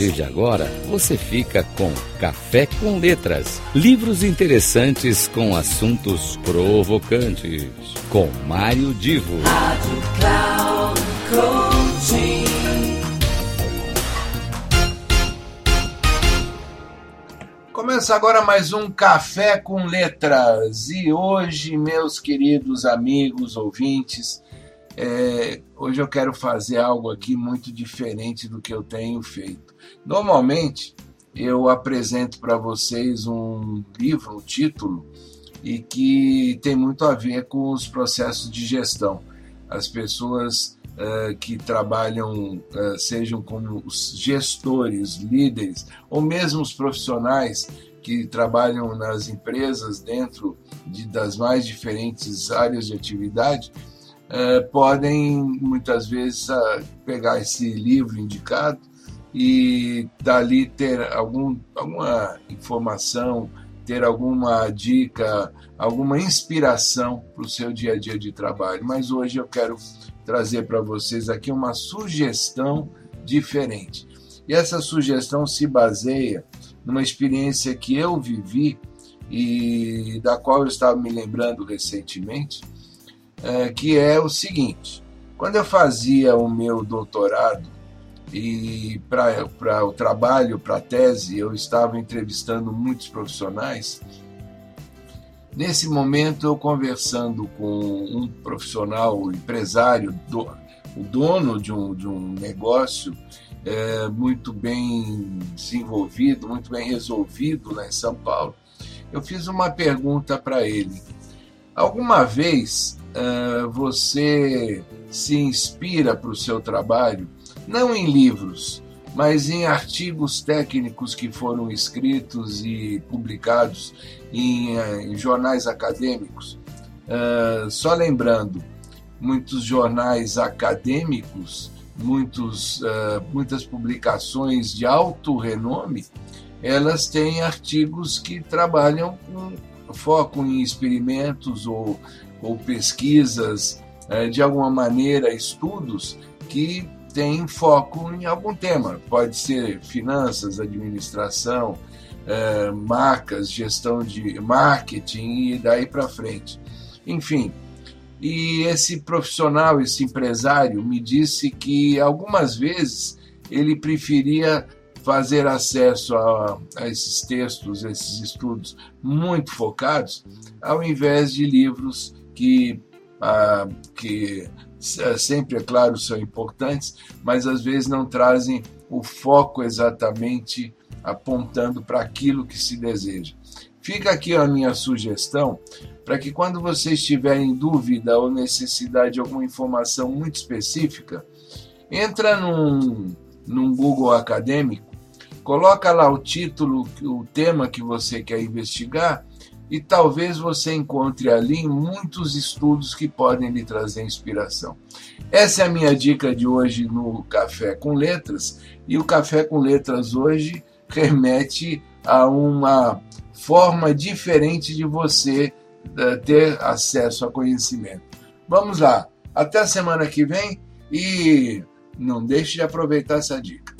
partir de agora, você fica com Café com Letras, livros interessantes com assuntos provocantes, com Mário Divo. Rádio Cloud Coaching. Começa agora mais um Café com Letras e hoje, meus queridos amigos ouvintes, é, hoje eu quero fazer algo aqui muito diferente do que eu tenho feito. Normalmente eu apresento para vocês um livro, um título, e que tem muito a ver com os processos de gestão. As pessoas uh, que trabalham, uh, sejam como os gestores, líderes, ou mesmo os profissionais que trabalham nas empresas dentro de, das mais diferentes áreas de atividade, é, podem muitas vezes pegar esse livro indicado e dali ter algum, alguma informação, ter alguma dica, alguma inspiração para o seu dia a dia de trabalho. Mas hoje eu quero trazer para vocês aqui uma sugestão diferente. E essa sugestão se baseia numa experiência que eu vivi e da qual eu estava me lembrando recentemente é, que é o seguinte: quando eu fazia o meu doutorado e para o trabalho, para a tese, eu estava entrevistando muitos profissionais. Nesse momento, eu conversando com um profissional, empresário, do, o dono de um, de um negócio é, muito bem desenvolvido, muito bem resolvido lá em São Paulo, eu fiz uma pergunta para ele. Alguma vez uh, você se inspira para o seu trabalho, não em livros, mas em artigos técnicos que foram escritos e publicados em, uh, em jornais acadêmicos. Uh, só lembrando, muitos jornais acadêmicos, muitos, muitas publicações de alto renome, elas têm artigos que trabalham com foco em experimentos ou ou pesquisas, é, de alguma maneira, estudos que têm foco em algum tema. Pode ser finanças, administração, é, marcas, gestão de marketing e daí para frente. Enfim, e esse profissional, esse empresário, me disse que algumas vezes ele preferia fazer acesso a, a, esses textos, esses estudos muito focados, ao invés de livros que, ah, que sempre, é claro, são importantes, mas às vezes não trazem o foco exatamente apontando para aquilo que se deseja. Fica aqui a minha sugestão para que quando você estiver em dúvida ou necessidade de alguma informação muito específica, entra num, num Google acadêmico, coloca lá o título, o tema que você quer investigar e talvez você encontre ali muitos estudos que podem lhe trazer inspiração. Essa é a minha dica de hoje no Café com Letras, e o Café com Letras hoje remete a uma forma diferente de você uh, ter acesso a conhecimento. Vamos lá, até a semana que vem e não deixe de aproveitar essa dica.